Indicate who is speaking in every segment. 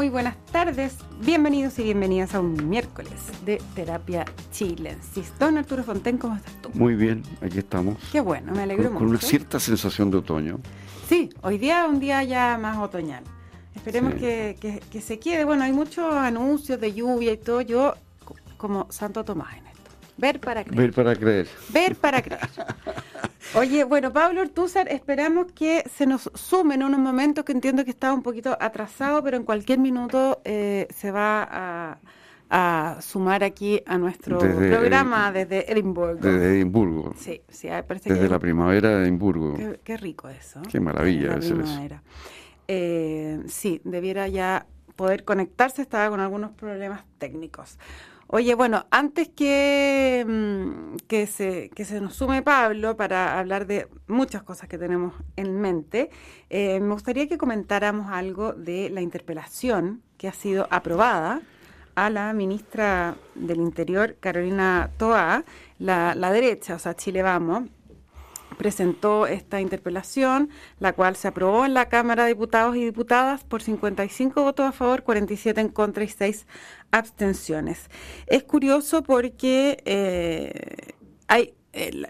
Speaker 1: Muy buenas tardes, bienvenidos y bienvenidas a un miércoles de Terapia Chilensis. Don Arturo Fonten, ¿cómo estás tú?
Speaker 2: Muy bien, aquí estamos.
Speaker 1: Qué bueno, me alegro
Speaker 2: con,
Speaker 1: mucho.
Speaker 2: Con una cierta sensación de otoño.
Speaker 1: Sí, hoy día un día ya más otoñal. Esperemos que, que, se quede. Bueno, hay muchos anuncios de lluvia y todo. Yo, como Santo Tomás en. Ver para creer.
Speaker 2: Ver para creer.
Speaker 1: Ver para creer. Oye, bueno, Pablo Ortúzar, esperamos que se nos sume en unos momentos que entiendo que estaba un poquito atrasado, pero en cualquier minuto eh, se va a, sumar aquí a nuestro programa desde Edimburgo.
Speaker 2: Desde Edimburgo.
Speaker 1: Sí, sí, parece
Speaker 2: Desde la primavera de Edimburgo.
Speaker 1: Qué, rico eso.
Speaker 2: Qué maravilla
Speaker 1: eso. Eh, sí, debiera ya poder conectarse, estaba con algunos problemas técnicos. Oye, bueno, antes que, mm, que, se, que se nos sume Pablo para hablar de muchas cosas que tenemos en mente, eh, me gustaría que comentáramos algo de la interpelación que ha sido aprobada a la ministra del Interior, Carolina Toa, la, la derecha, o sea, Chile Vamos, presentó esta interpelación, la cual se aprobó en la Cámara de Diputados y Diputadas por 55 votos a favor, 47 en contra y 6 abstenciones. Es curioso porque eh, hay eh,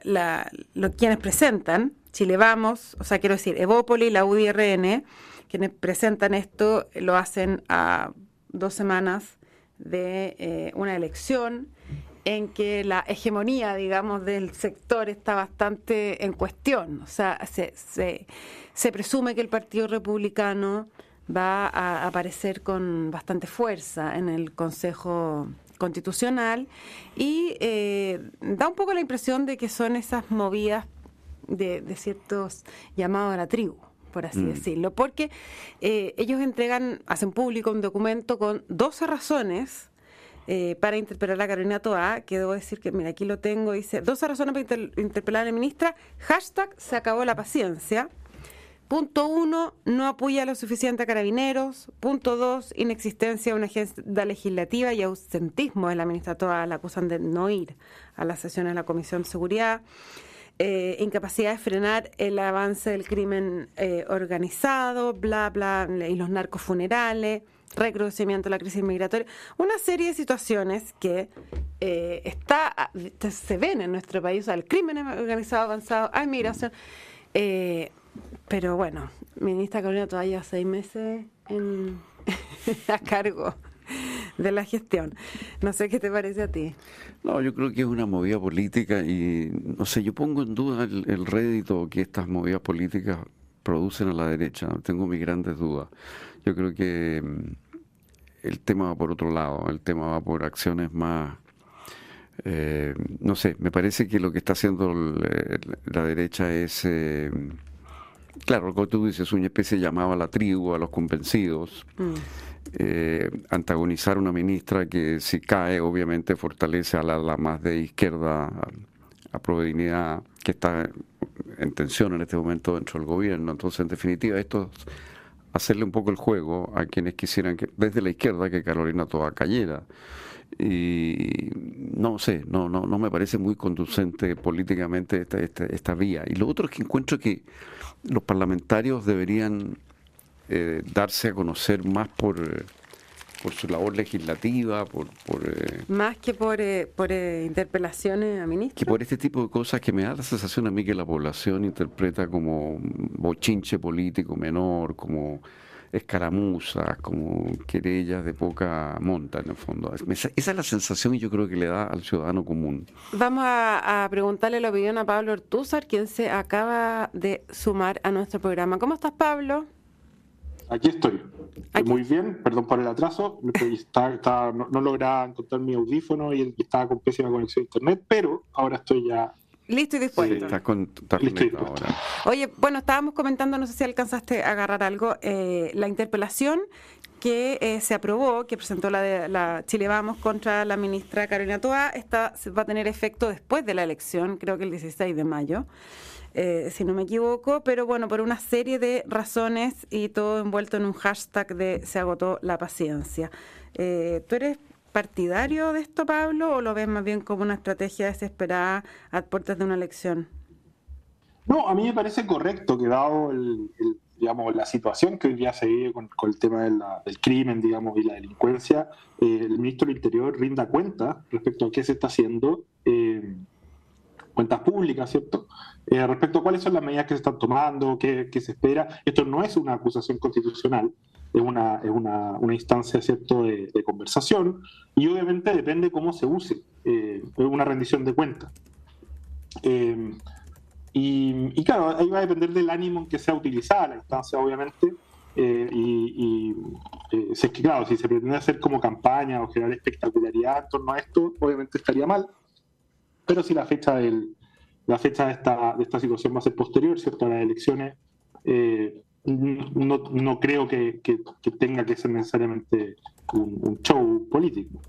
Speaker 1: lo, quienes presentan, Chile Vamos, o sea, quiero decir, Evópoli, la UDRN, quienes presentan esto lo hacen a dos semanas de eh, una elección en que la hegemonía, digamos, del sector está bastante en cuestión. O sea, se, se, presume que el Partido Republicano va a aparecer con bastante fuerza en el Consejo Constitucional y eh, da un poco la impresión de que son esas movidas de, ciertos llamados a la tribu por así mm. decirlo, porque eh, ellos entregan, hacen público un documento con 12 razones eh, para interpelar a Carolina Toa, que debo decir que, mira, aquí lo tengo, dice, 12 razones para interpelar a la ministra, hashtag se acabó la paciencia. Punto uno, no apoya lo suficiente a carabineros. Punto dos, inexistencia de una agenda legislativa y ausentismo de la ministra Toa, la acusan de no ir a las sesiones de la Comisión de Seguridad. Eh, incapacidad de frenar el avance del crimen eh, organizado, bla, bla, y los narcofunerales recrudecimiento de la crisis migratoria, una serie de situaciones que eh, está se ven en nuestro país, o el crimen organizado avanzado, hay migración, eh, pero bueno, ministra Carolina todavía seis meses en, a cargo de la gestión. No sé qué te parece a ti.
Speaker 2: No, yo creo que es una movida política y no sé, yo pongo en duda el, el rédito que estas movidas políticas producen a la derecha. Tengo mis grandes dudas. Yo creo que mm, el tema va por otro lado, el tema va por acciones más... Eh, no sé, me parece que lo que está haciendo la derecha es, eh, claro, como tú dices, una especie de llamado a la tribu, a los convencidos, mm. eh, antagonizar a una ministra que si cae, obviamente fortalece a la, más de izquierda, a, a que está en tensión en este momento dentro del gobierno. Entonces, en definitiva, esto hacerle un poco el juego a quienes quisieran que desde la izquierda que Carolina Toa cayera y no sé, no, no, no me parece muy conducente políticamente esta, esta, esta vía. Y lo otro es que encuentro que los parlamentarios deberían eh, darse a conocer más por por su labor legislativa, por... por
Speaker 1: eh, Más que por, eh, por eh, interpelaciones a ministros.
Speaker 2: Que por este tipo de cosas que me da la sensación a mí que la población interpreta como bochinche político menor, como escaramuzas, como querellas de poca monta en el fondo. Esa es la sensación y yo creo que le da al ciudadano común.
Speaker 1: Vamos a, a preguntarle la opinión a Pablo Ortúzar, quien se acaba de sumar a nuestro programa. ¿Cómo estás, Pablo?
Speaker 3: Aquí estoy. Muy bien, perdón por el atraso. no, no, lograba encontrar mi audífono y estaba con pésima conexión a internet, pero ahora estoy ya
Speaker 1: Listo y dispuesto.
Speaker 2: Sí, con, ahora.
Speaker 1: Oye, bueno, estábamos comentando, no sé si alcanzaste a agarrar algo, eh, la interpelación que eh, se aprobó, que presentó la, de, la Chile Vamos contra la ministra Carolina Toa, esta va a tener efecto después de la elección, creo que el 16 de mayo. Eh, si no me equivoco, pero bueno, por una serie de razones y todo envuelto en un hashtag de se agotó la paciencia. Eh, ¿Tú eres partidario de esto, Pablo, o lo ves más bien como una estrategia desesperada a puertas de una elección?
Speaker 3: No, a mí me parece correcto que dado el, digamos, la situación que hoy día se vive con, el tema del crimen, digamos, y la delincuencia, eh, el ministro del Interior rinda cuenta respecto a qué se está haciendo, eh, cuentas públicas, ¿cierto? Eh, respecto a cuáles son las medidas que se están tomando, qué, se espera. Esto no es una acusación constitucional, es una, es una, instancia, ¿cierto?, de, conversación, y obviamente depende cómo se use, es una rendición de cuentas. Y, claro, ahí va a depender del ánimo en que sea utilizada la instancia, obviamente. Eh, y, eh, si es que, claro, si se pretende hacer como campaña o generar espectacularidad en torno a esto, obviamente estaría mal. Pero si la fecha, del, la fecha de, esta, de esta situación va a ser posterior, ¿cierto? A las elecciones, eh, no, no, creo que, que, tenga que ser necesariamente un show político.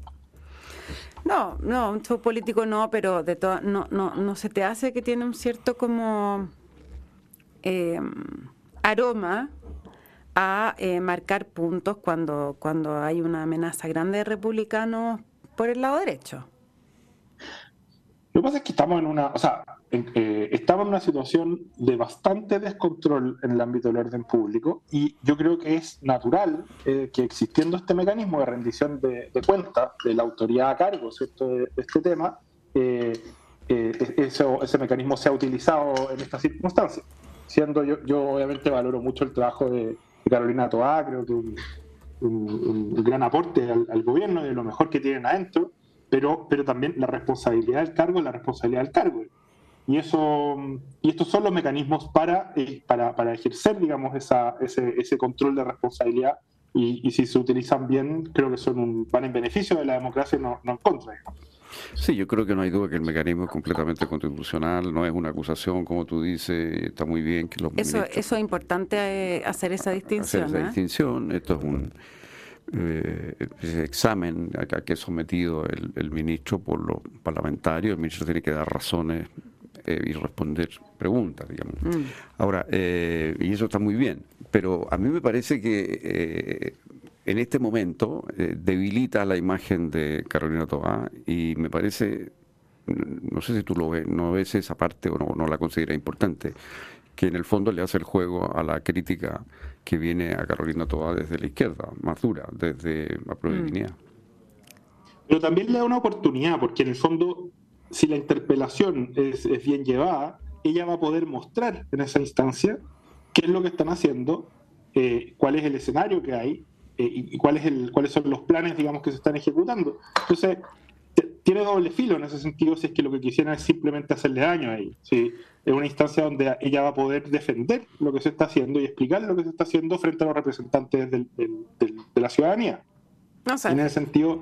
Speaker 1: No, no, un show político no, pero de todo, no, no, no se te hace que tiene un cierto como em, aroma a eh, marcar puntos cuando, cuando hay una amenaza grande de republicanos por el lado derecho.
Speaker 3: Lo que pasa es que estamos en una, o sea, eh, estamos en una situación de bastante descontrol en el ámbito del orden público y yo creo que es natural eh, que existiendo este mecanismo de rendición de, cuentas de la autoridad a cargo ¿cierto? De, este tema, eh, ese mecanismo sea utilizado en estas circunstancias. Siendo yo, yo obviamente valoro mucho el trabajo de, Carolina Toá, creo que un, un, gran aporte al, al gobierno de lo mejor que tienen adentro pero, pero también la responsabilidad del cargo es la responsabilidad del cargo. Y, eso, y estos son los mecanismos para, eh, para, para, ejercer, digamos, esa, ese, ese control de responsabilidad y, y, si se utilizan bien, creo que son un, van en beneficio de la democracia y no, no en contra.
Speaker 2: Sí, yo creo que no hay duda que el mecanismo es completamente constitucional, no es una acusación, como tú dices, está muy bien que los
Speaker 1: Eso, eso es importante eh, hacer esa distinción.
Speaker 2: Hacer esa distinción, esto es un eh, ese examen a que es sometido el, ministro por los parlamentarios, el ministro tiene que dar razones eh, y responder preguntas, digamos. Mm. Ahora, eh, y eso está muy bien, pero a mí me parece que en este momento debilita la imagen de Carolina Tobá y me parece, no sé si tú lo ves, no ves esa parte o no, no la consideras importante, que en el fondo le hace el juego a la crítica que viene a Carolina Toa desde la izquierda, más dura, desde la Guinea. Mm.
Speaker 3: Pero también le da una oportunidad, porque en el fondo, si la interpelación es, bien llevada, ella va a poder mostrar en esa instancia qué es lo que están haciendo, eh, cuál es el escenario que hay eh, y, cuál es el, cuáles son los planes, digamos, que se están ejecutando. Entonces, tiene doble filo en ese sentido si es que lo que quisieran es simplemente hacerle daño a ella. ¿sí? Es una instancia donde ella va a poder defender lo que se está haciendo y explicar lo que se está haciendo frente a los representantes de la ciudadanía. En ese sentido,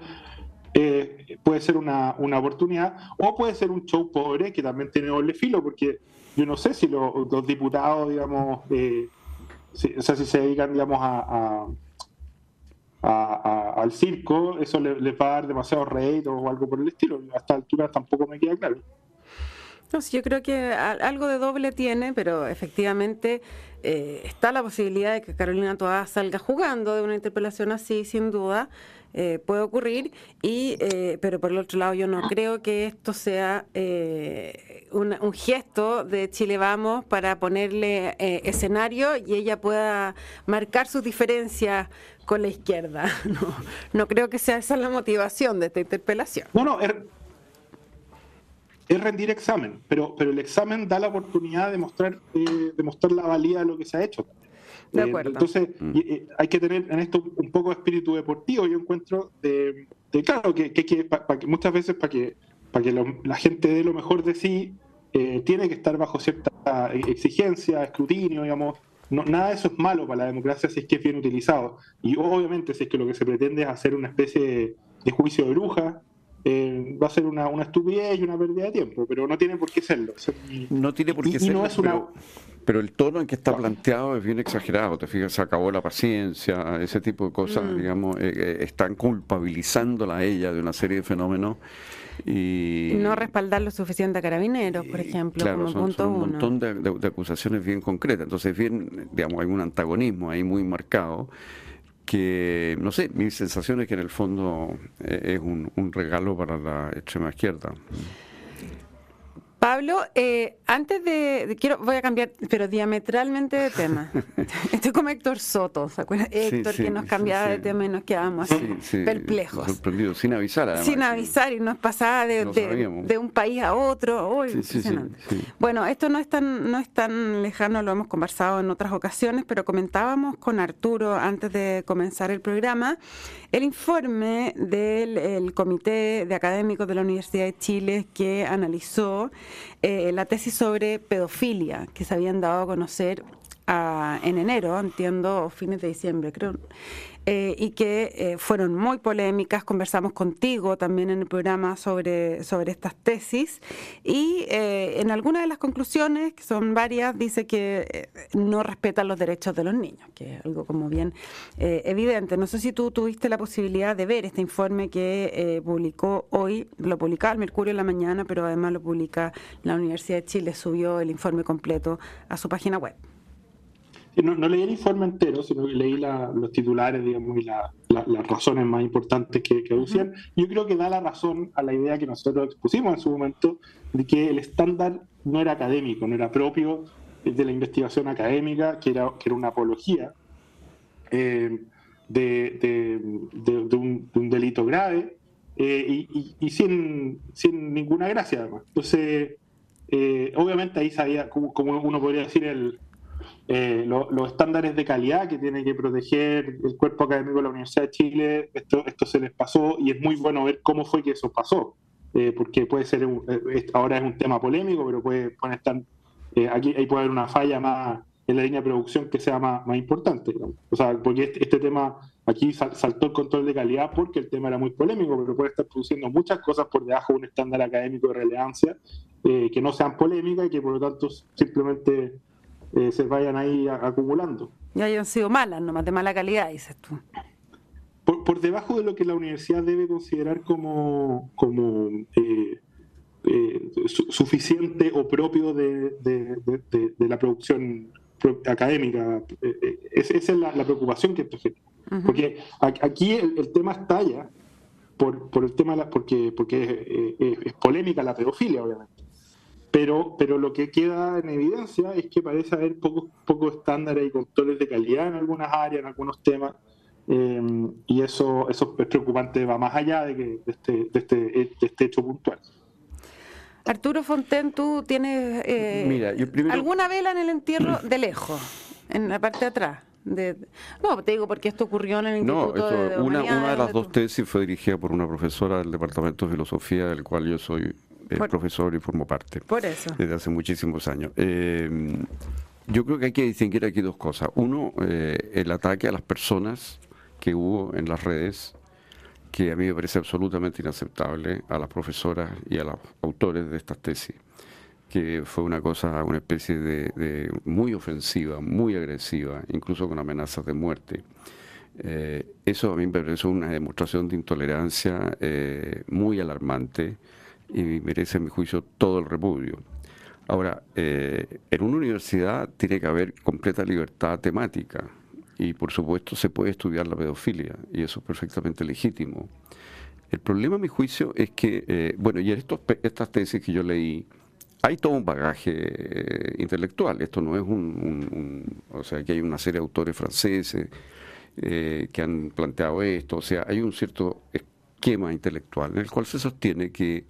Speaker 3: eh, puede ser una, oportunidad o puede ser un show pobre que también tiene doble filo, porque yo no sé si los diputados, digamos, eh, o sea, si se dedican, digamos, a al circo, eso le, va a dar demasiado rey o algo por el estilo. A esta altura tampoco me queda claro.
Speaker 1: No, yo creo que algo de doble tiene, pero efectivamente eh, está la posibilidad de que Carolina Toa salga jugando de una interpelación así, sin duda. Eh, puede ocurrir, y, eh, pero por el otro lado yo no creo que esto sea un, un, gesto de Chile Vamos para ponerle escenario y ella pueda marcar sus diferencias con la izquierda. No, no creo que sea esa la motivación de esta interpelación.
Speaker 3: No, no, er, es rendir examen, pero, pero el examen da la oportunidad de mostrar, eh, de mostrar la valía de lo que se ha hecho.
Speaker 1: De eh,
Speaker 3: entonces, mm. eh, hay que tener en esto un poco de espíritu deportivo, yo encuentro, de, claro, que, que, que muchas veces para que, para que la gente dé lo mejor de sí, tiene que estar bajo cierta exigencia, escrutinio, digamos. No, nada de eso es malo para la democracia si es que es bien utilizado. Y obviamente si es que lo que se pretende es hacer una especie de juicio de bruja, eh, va a ser una, una, estupidez y una pérdida de tiempo, pero no tiene por qué serlo.
Speaker 2: no tiene por qué serlo. pero, el tono en que está planteado es bien exagerado. Te fijas, se acabó la paciencia, ese tipo de cosas, mm. digamos, eh, eh, están culpabilizándola a ella de una serie de fenómenos. Y,
Speaker 1: no respaldar lo suficiente a carabineros, por ejemplo,
Speaker 2: como son, punto un montón de, de, acusaciones bien concretas. Entonces, bien, digamos, hay un antagonismo ahí muy marcado que, no sé, mi sensación es que en el fondo eh, es un, regalo para la extrema izquierda.
Speaker 1: Pablo, eh, antes de, quiero voy a cambiar, pero diametralmente de tema. Estoy como Héctor Soto, ¿se acuerdan? Héctor que nos cambiaba de tema y nos quedábamos así perplejos.
Speaker 2: Sin avisar además.
Speaker 1: Sin avisar y nos pasaba de, de, un país a otro. Oh, bueno, esto no es tan no es tan lejano, lo hemos conversado en otras ocasiones, pero comentábamos con Arturo antes de comenzar el programa el informe del Comité de Académicos de la Universidad de Chile que analizó eh, la tesis sobre pedofilia que se habían dado a conocer ah, en enero, entiendo, fines de diciembre, creo. Eh, y que eh, fueron muy polémicas. Conversamos contigo también en el programa sobre, sobre estas tesis y eh, en algunas de las conclusiones, que son varias, dice que no respetan los derechos de los niños, que es algo como bien evidente. No sé si tú tuviste la posibilidad de ver este informe que publicó hoy, lo publicaba el Mercurio en la mañana, pero además lo publica la Universidad de Chile, subió el informe completo a su página web
Speaker 3: no, leí el informe entero, sino que leí los titulares, digamos, y las razones más importantes que, que aducían. Yo creo que da la razón a la idea que nosotros expusimos en su momento de que el estándar no era académico, no era propio de la investigación académica, que era, que era una apología eh, de, un, delito grave eh, y, sin, sin, ninguna gracia, además. Entonces, eh, obviamente ahí sabía, como uno podría decir, el eh, los estándares de calidad que tiene que proteger el cuerpo académico de la Universidad de Chile, esto, esto se les pasó y es muy bueno ver cómo fue que eso pasó, eh, porque puede ser, eh, ahora es un tema polémico, pero puede, estar, aquí ahí puede haber una falla más en la línea de producción que sea más, más importante. O sea, porque este, este tema aquí saltó el control de calidad porque el tema era muy polémico, pero puede estar produciendo muchas cosas por debajo de un estándar académico de relevancia que no sean polémicas y que por lo tanto simplemente eh, se vayan ahí acumulando.
Speaker 1: Y hayan sido malas, nomás de mala calidad, dices tú.
Speaker 3: Por, debajo de lo que la universidad debe considerar como, como eh, eh, suficiente o propio de, la producción académica. esa es la, preocupación que esto genera. Porque aquí el, tema estalla por, por el tema, porque, porque es polémica la pedofilia, obviamente. Pero, pero lo que queda en evidencia es que parece haber pocos poco estándares y controles de calidad en algunas áreas, en algunos temas, eh, y eso, eso es preocupante, va más allá de, que, de, este, de, este, de este hecho puntual.
Speaker 1: Arturo Fonten, tú tienes eh, alguna vela en el entierro de lejos, en la parte de atrás. De, no, te digo porque esto ocurrió en el Instituto
Speaker 2: no, de, una, una de las dos tesis fue dirigida por una profesora del Departamento de Filosofía, del cual yo soy el profesor y formo parte.
Speaker 1: Por eso.
Speaker 2: Desde hace muchísimos años. Eh, yo creo que hay que distinguir aquí dos cosas. Uno, eh, el ataque a las personas que hubo en las redes, que a mí me parece absolutamente inaceptable, a las profesoras y a los autores de estas tesis, que fue una cosa, una especie de, muy ofensiva, muy agresiva, incluso con amenazas de muerte. Eh, eso a mí me parece una demostración de intolerancia muy alarmante y merece, a mi juicio, todo el repudio. Ahora, eh, en una universidad tiene que haber completa libertad temática y, por supuesto, se puede estudiar la pedofilia y eso es perfectamente legítimo. El problema, a mi juicio, es que, eh, bueno, y en estos, estas tesis que yo leí, hay todo un bagaje eh, intelectual. Esto no es un, O sea, que hay una serie de autores franceses que han planteado esto. O sea, hay un cierto esquema intelectual en el cual se sostiene que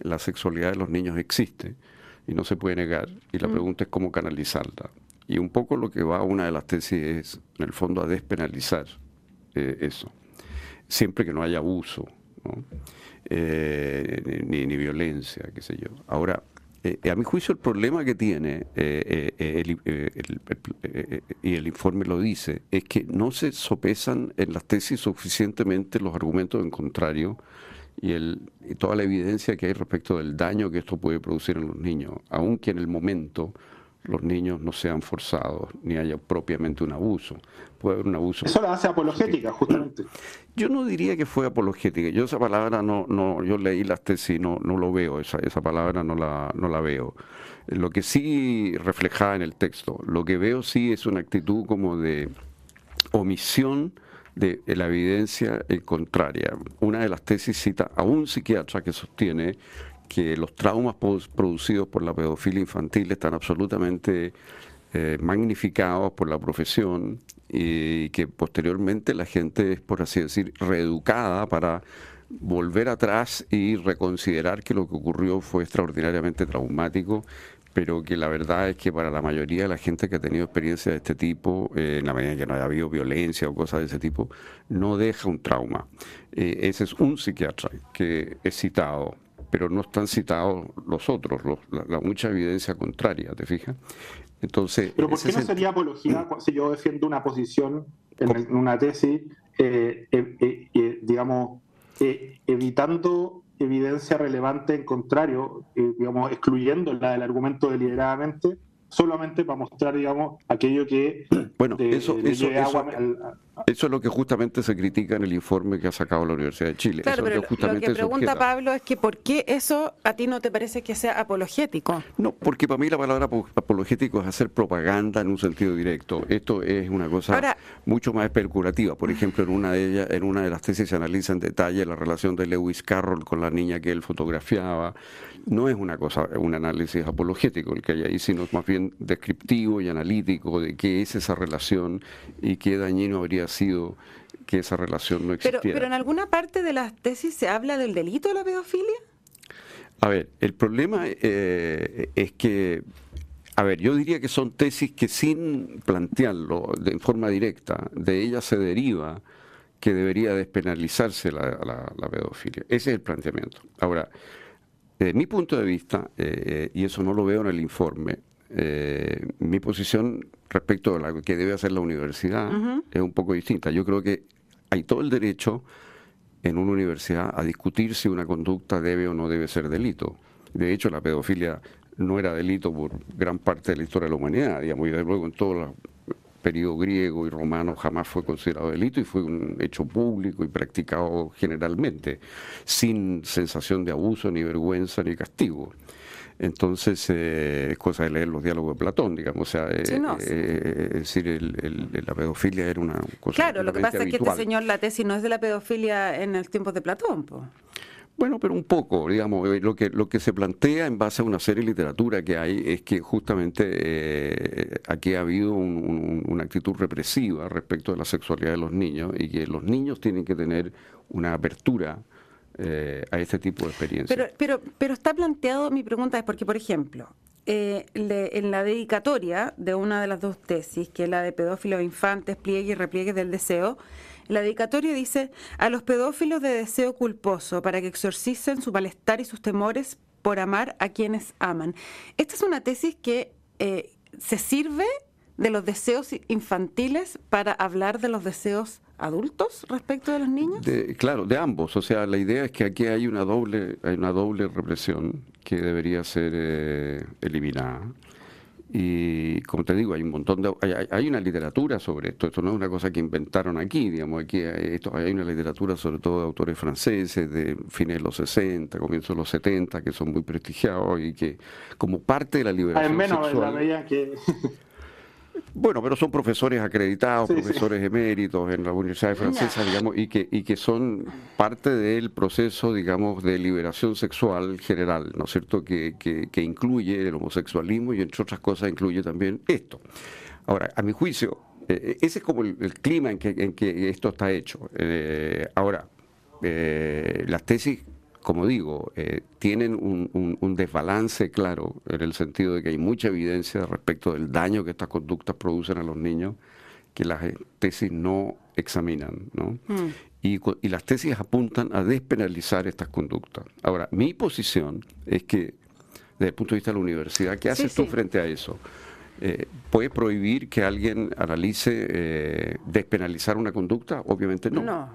Speaker 2: la sexualidad de los niños existe y no se puede negar, y la mm. pregunta es cómo canalizarla. Y un poco lo que va a una de las tesis es, en el fondo, a despenalizar eh, eso, siempre que no haya abuso, eh, ni, ni, violencia, qué sé yo. Ahora, eh, a mi juicio el problema que tiene, y el informe lo dice, es que no se sopesan en las tesis suficientemente los argumentos en contrario y, el, y toda la evidencia que hay respecto del daño que esto puede producir en los niños, aunque en el momento los niños no sean forzados ni haya propiamente un abuso. Puede haber un abuso.
Speaker 3: Eso la hace apologética, justamente.
Speaker 2: Yo no diría que fue apologética. Yo esa palabra no, no, yo leí las tesis, no, no lo veo, esa, esa palabra no la, no la veo. Lo que sí reflejaba en el texto, lo que veo sí es una actitud como de omisión de la evidencia contraria. Una de las tesis cita a un psiquiatra que sostiene que los traumas producidos por la pedofilia infantil están absolutamente eh, magnificados por la profesión y que posteriormente la gente es, por así decir, reeducada para volver atrás y reconsiderar que lo que ocurrió fue extraordinariamente traumático, pero que la verdad es que para la mayoría de la gente que ha tenido experiencia de este tipo, eh, en la medida en que no haya habido violencia o cosas de ese tipo, no deja un trauma. Eh, ese es un psiquiatra que es citado, pero no están citados los otros, la, mucha evidencia contraria, ¿te fijas?
Speaker 3: Entonces, ¿Pero por qué no sería apología si yo defiendo una posición en, una tesis, eh, digamos, evitando evidencia relevante en contrario, eh, digamos, excluyendo la del argumento deliberadamente, solamente para mostrar, digamos, aquello que
Speaker 2: bueno, eso, eso, eso, es lo que justamente se critica en el informe que ha sacado la Universidad de Chile.
Speaker 1: Claro, pero lo que pregunta Pablo es que ¿por qué eso a ti no te parece que sea apologético?
Speaker 2: No, porque para mí la palabra apologético es hacer propaganda en un sentido directo. Esto es una cosa mucho más especulativa. Por ejemplo, en una de ellas, en una de las tesis se analiza en detalle la relación de Lewis Carroll con la niña que él fotografiaba. No es una cosa, un análisis apologético el que hay ahí, sino más bien descriptivo y analítico de qué es esa relación y qué dañino habría sido que esa relación no existiera.
Speaker 1: Pero, pero en alguna parte de las tesis se habla del delito de la pedofilia.
Speaker 2: A ver, el problema eh, es que, a ver, yo diría que son tesis que sin plantearlo de forma directa, de ellas se deriva que debería despenalizarse la, la, pedofilia. Ese es el planteamiento. Ahora, desde mi punto de vista, eh, y eso no lo veo en el informe, eh, mi posición respecto a lo que debe hacer la universidad es un poco distinta. Yo creo que hay todo el derecho en una universidad a discutir si una conducta debe o no debe ser delito. De hecho, la pedofilia no era delito por gran parte de la historia de la humanidad, digamos, y de luego en todo el periodo griego y romano jamás fue considerado delito y fue un hecho público y practicado generalmente, sin sensación de abuso, ni vergüenza, ni castigo. Entonces, eh, es cosa de leer los diálogos de Platón, digamos. O sea, eh, eh, es decir, la pedofilia era una cosa.
Speaker 1: Claro, lo que pasa es que este señor, la tesis no es de la pedofilia en el tiempo de Platón.
Speaker 2: Bueno, pero un poco, digamos, lo que, lo que se plantea en base a una serie de literatura que hay es que justamente aquí ha habido una actitud represiva respecto de la sexualidad de los niños y que los niños tienen que tener una apertura eh, a este tipo de experiencias.
Speaker 1: Pero, pero, pero está planteado, mi pregunta es porque, por ejemplo, eh, en la dedicatoria de una de las dos tesis, que es la de pedófilos infantes, pliegue y repliegue del deseo, la dedicatoria dice a los pedófilos de deseo culposo para que exorcicen su malestar y sus temores por amar a quienes aman. Esta es una tesis que eh, se sirve de los deseos infantiles para hablar de los deseos adultos respecto de los niños?
Speaker 2: claro, de ambos. O sea, la idea es que aquí hay una doble, hay una doble represión que debería ser eh, eliminada. Y como te digo, hay un montón de hay, una literatura sobre esto. Esto no es una cosa que inventaron aquí, digamos. Aquí hay, esto, hay una literatura sobre todo de autores franceses de fines de los 60, comienzos de los 70, que son muy prestigiados y que como parte de la liberación menos sexual, que Bueno, pero son profesores acreditados, profesores eméritos en las universidades francesas, digamos, y que, y que son parte del proceso, digamos, de liberación sexual general, ¿no es cierto?, que, que, incluye el homosexualismo y, entre otras cosas, incluye también esto. Ahora, a mi juicio, eh, ese es como el, clima en que, en que esto está hecho. Eh, ahora, eh, las tesis como digo, eh, tienen un, desbalance claro en el sentido de que hay mucha evidencia respecto del daño que estas conductas producen a los niños que las tesis no examinan, ¿no? Mm. Y, las tesis apuntan a despenalizar estas conductas. Ahora, mi posición es que, desde el punto de vista de la universidad, ¿qué haces tú frente a eso? Eh, ¿Puede prohibir que alguien analice eh, despenalizar una conducta? Obviamente no. No.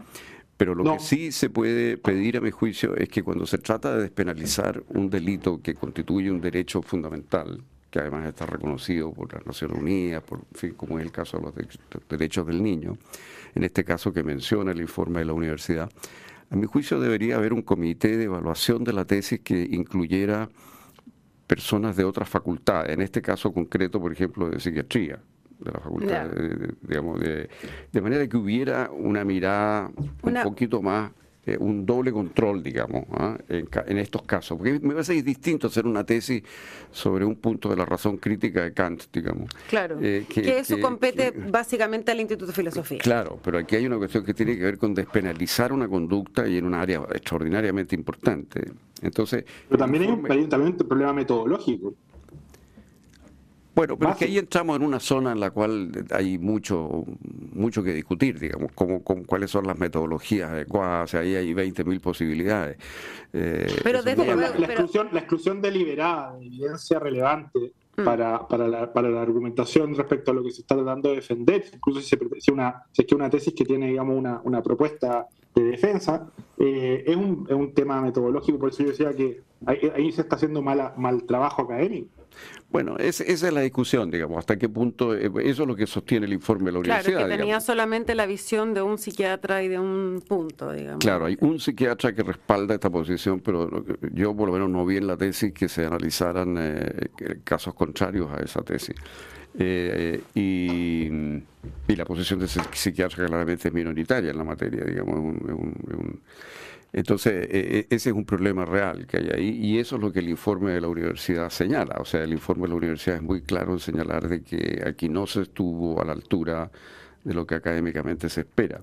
Speaker 2: Pero lo que sí se puede pedir, a mi juicio, es que cuando se trata de despenalizar un delito que constituye un derecho fundamental, que además está reconocido por las Naciones Unidas, por, fin, como es el caso de los derechos del niño, en este caso que menciona el informe de la universidad, a mi juicio debería haber un comité de evaluación de la tesis que incluyera personas de otras facultades, en este caso concreto, por ejemplo, de psiquiatría, de la facultad, de, digamos, de, manera que hubiera una mirada un poquito más eh, un doble control, digamos, ¿ah? en, estos casos. Porque me parece que es distinto hacer una tesis sobre un punto de la razón crítica de Kant, digamos.
Speaker 1: Claro, que, eso compete básicamente al Instituto de Filosofía.
Speaker 2: Claro, pero aquí hay una cuestión que tiene que ver con despenalizar una conducta y en un área extraordinariamente importante. Entonces,
Speaker 3: pero también hay un, también un problema metodológico.
Speaker 2: Bueno, pero es que ahí entramos en una zona en la cual hay mucho mucho que discutir, digamos, como, cuáles son las metodologías adecuadas, o sea, ahí hay 20.000 posibilidades.
Speaker 3: Eh, pero desde la, exclusión, la exclusión deliberada de evidencia relevante mm. para, para, la, para la argumentación respecto a lo que se está tratando de defender, incluso si, se, una, si es que una tesis que tiene, digamos, una, una propuesta de defensa, eh, es, un, es un tema metodológico, por eso yo decía que ahí, ahí se está haciendo mal, mal trabajo académico.
Speaker 2: Bueno, esa es la discusión, digamos, hasta qué punto, eh, eso es lo que sostiene el informe de la universidad.
Speaker 1: Claro, que tenía solamente la visión de un psiquiatra y de un punto, digamos.
Speaker 2: Claro, hay un psiquiatra que respalda esta posición, pero yo por lo menos no vi en la tesis que se analizaran eh, casos contrarios a esa tesis. Eh, y, la posición de ese psiquiatra claramente es minoritaria en la materia, digamos, un entonces, e, e, ese es un problema real que hay ahí y eso es lo que el informe de la universidad señala. O sea, el informe de la universidad es muy claro en señalar de que aquí no se estuvo a la altura de lo que académicamente se espera.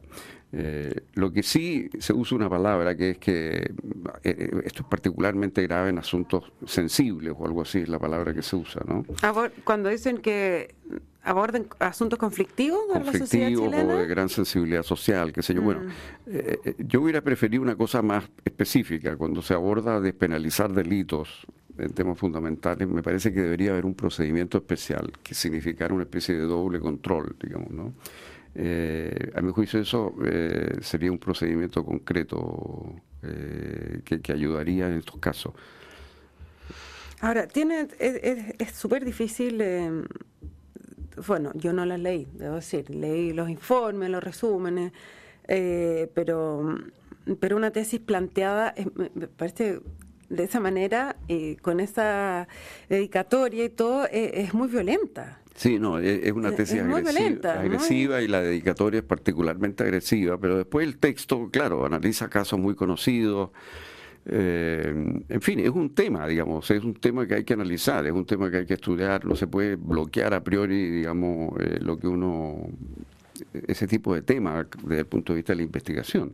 Speaker 2: Eh, lo que sí se usa una palabra que es que eh, eh, esto es particularmente grave en asuntos sensibles o algo así, es la palabra que se usa, ¿no?
Speaker 1: Cuando dicen que aborden asuntos conflictivos
Speaker 2: de la sociedad chilena. o de gran sensibilidad social, qué sé yo. Bueno, mm. yo hubiera preferido una cosa más específica, cuando se aborda despenalizar delitos en temas fundamentales, me parece que debería haber un procedimiento especial que significara una especie de doble control, digamos, ¿no? Eh, a mi juicio eso eh, sería un procedimiento concreto eh, que, ayudaría en estos casos.
Speaker 1: Ahora, tiene es súper difícil, bueno, yo no la leí, debo decir, leí los informes, los resúmenes, pero, pero una tesis planteada, me parece de esa manera, con esa dedicatoria y todo, es muy violenta.
Speaker 2: Sí, no, es, una tesis agresiva, y la dedicatoria es particularmente agresiva, pero después el texto, claro, analiza casos muy conocidos. Eh, en fin, es un tema, digamos, es un tema que hay que analizar, es un tema que hay que estudiar, no se puede bloquear a priori, digamos, eh, lo que uno, ese tipo de tema desde el punto de vista de la investigación.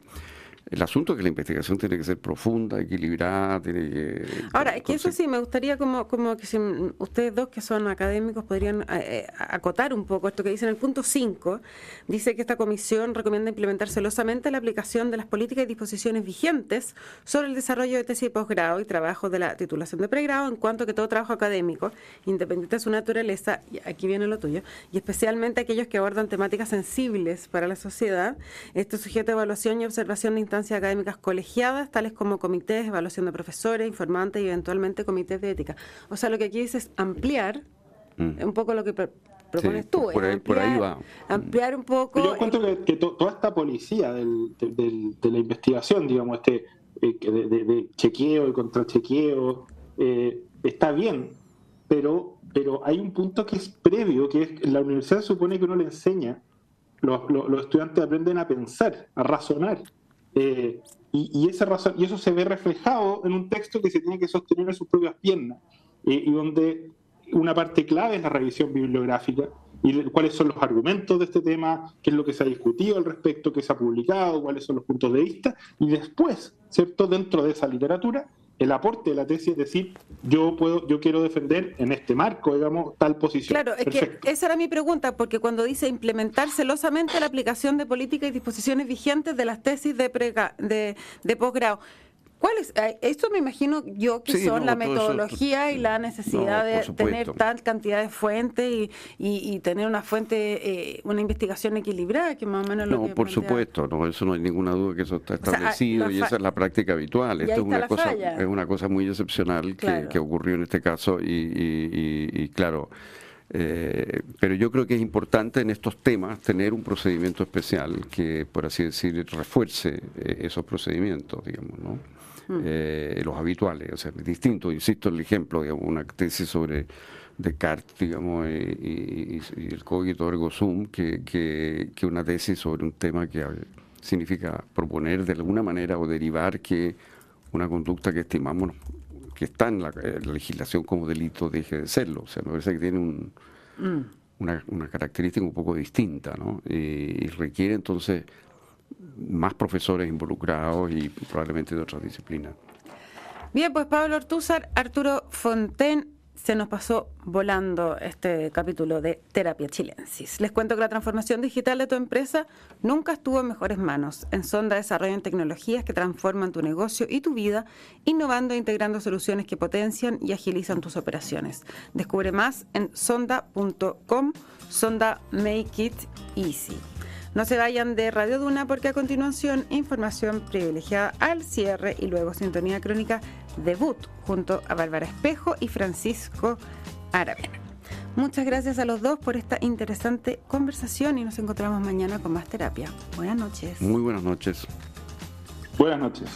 Speaker 2: El asunto es que la investigación tiene que ser profunda, equilibrada, tiene que...
Speaker 1: Ahora, es que eso sí, me gustaría como, como que si ustedes dos que son académicos podrían eh, eh, acotar un poco esto que dice en el punto 5, dice que esta comisión recomienda implementar celosamente la aplicación de las políticas y disposiciones vigentes sobre el desarrollo de tesis de posgrado y trabajo de la titulación de pregrado, en cuanto que todo trabajo académico, independiente de su naturaleza, y aquí viene lo tuyo, y especialmente aquellos que abordan temáticas sensibles para la sociedad, esto sujeto a evaluación y observación de instancias académicas colegiadas, tales como comités, evaluación de profesores, informantes y eventualmente comités de ética. O sea, lo que aquí dice es ampliar mm. un poco lo que propones tú.
Speaker 2: Por ahí, va.
Speaker 1: Ampliar un poco.
Speaker 3: Yo encuentro que, toda esta policía de la investigación, digamos, este eh, de, chequeo y contrachequeo, eh, está bien, pero, pero hay un punto que es previo, que es la universidad supone que uno le enseña, los, los estudiantes aprenden a pensar, a razonar. Eh, y, esa razón, y eso se ve reflejado en un texto que se tiene que sostener en sus propias piernas, eh, y donde una parte clave es la revisión bibliográfica y cuáles son los argumentos de este tema, qué es lo que se ha discutido al respecto, qué se ha publicado, cuáles son los puntos de vista, y después, ¿cierto?, dentro de esa literatura, el aporte de la tesis es decir, yo puedo, yo quiero defender en este marco, digamos, tal posición.
Speaker 1: Claro, es que esa era mi pregunta, porque cuando dice implementar celosamente la aplicación de políticas y disposiciones vigentes de las tesis de, de, de posgrado, ¿Cuáles? Esto me imagino yo que son la metodología y la necesidad de tener tal cantidad de fuentes y, tener una fuente, eh, una investigación equilibrada, que más o menos
Speaker 2: lo
Speaker 1: que.
Speaker 2: por supuesto, no, eso no hay ninguna duda que eso está establecido y esa es la práctica habitual. Esto es una, cosa, es una cosa muy excepcional que, ocurrió en este caso y, claro. Eh, pero yo creo que es importante en estos temas tener un procedimiento especial que, por así decir, refuerce eh, esos procedimientos, digamos, ¿no? Mm. eh, los habituales. O sea, distinto, insisto el ejemplo, digamos, una tesis sobre Descartes, digamos, y, y, el cogito ergo sum, que, que, una tesis sobre un tema que significa proponer de alguna manera o derivar que una conducta que estimamos que está en la, legislación como delito deje de serlo. O sea, me parece que tiene un, mm. una, característica un poco distinta, ¿no? y requiere entonces más profesores involucrados y probablemente de otras disciplinas.
Speaker 1: Bien, pues Pablo Ortúzar, Arturo Fonten, se nos pasó volando este capítulo de Terapia Chilensis. Les cuento que la transformación digital de tu empresa nunca estuvo en mejores manos. En Sonda desarrollan tecnologías que transforman tu negocio y tu vida, innovando e integrando soluciones que potencian y agilizan tus operaciones. Descubre más en sonda.com. Sonda Make It Easy. No se vayan de Radio Duna porque a continuación información privilegiada al cierre y luego sintonía crónica debut junto a Bárbara Espejo y Francisco Aravena. Muchas gracias a los dos por esta interesante conversación y nos encontramos mañana con más terapia. Buenas noches.
Speaker 2: Muy buenas noches.
Speaker 3: Buenas noches.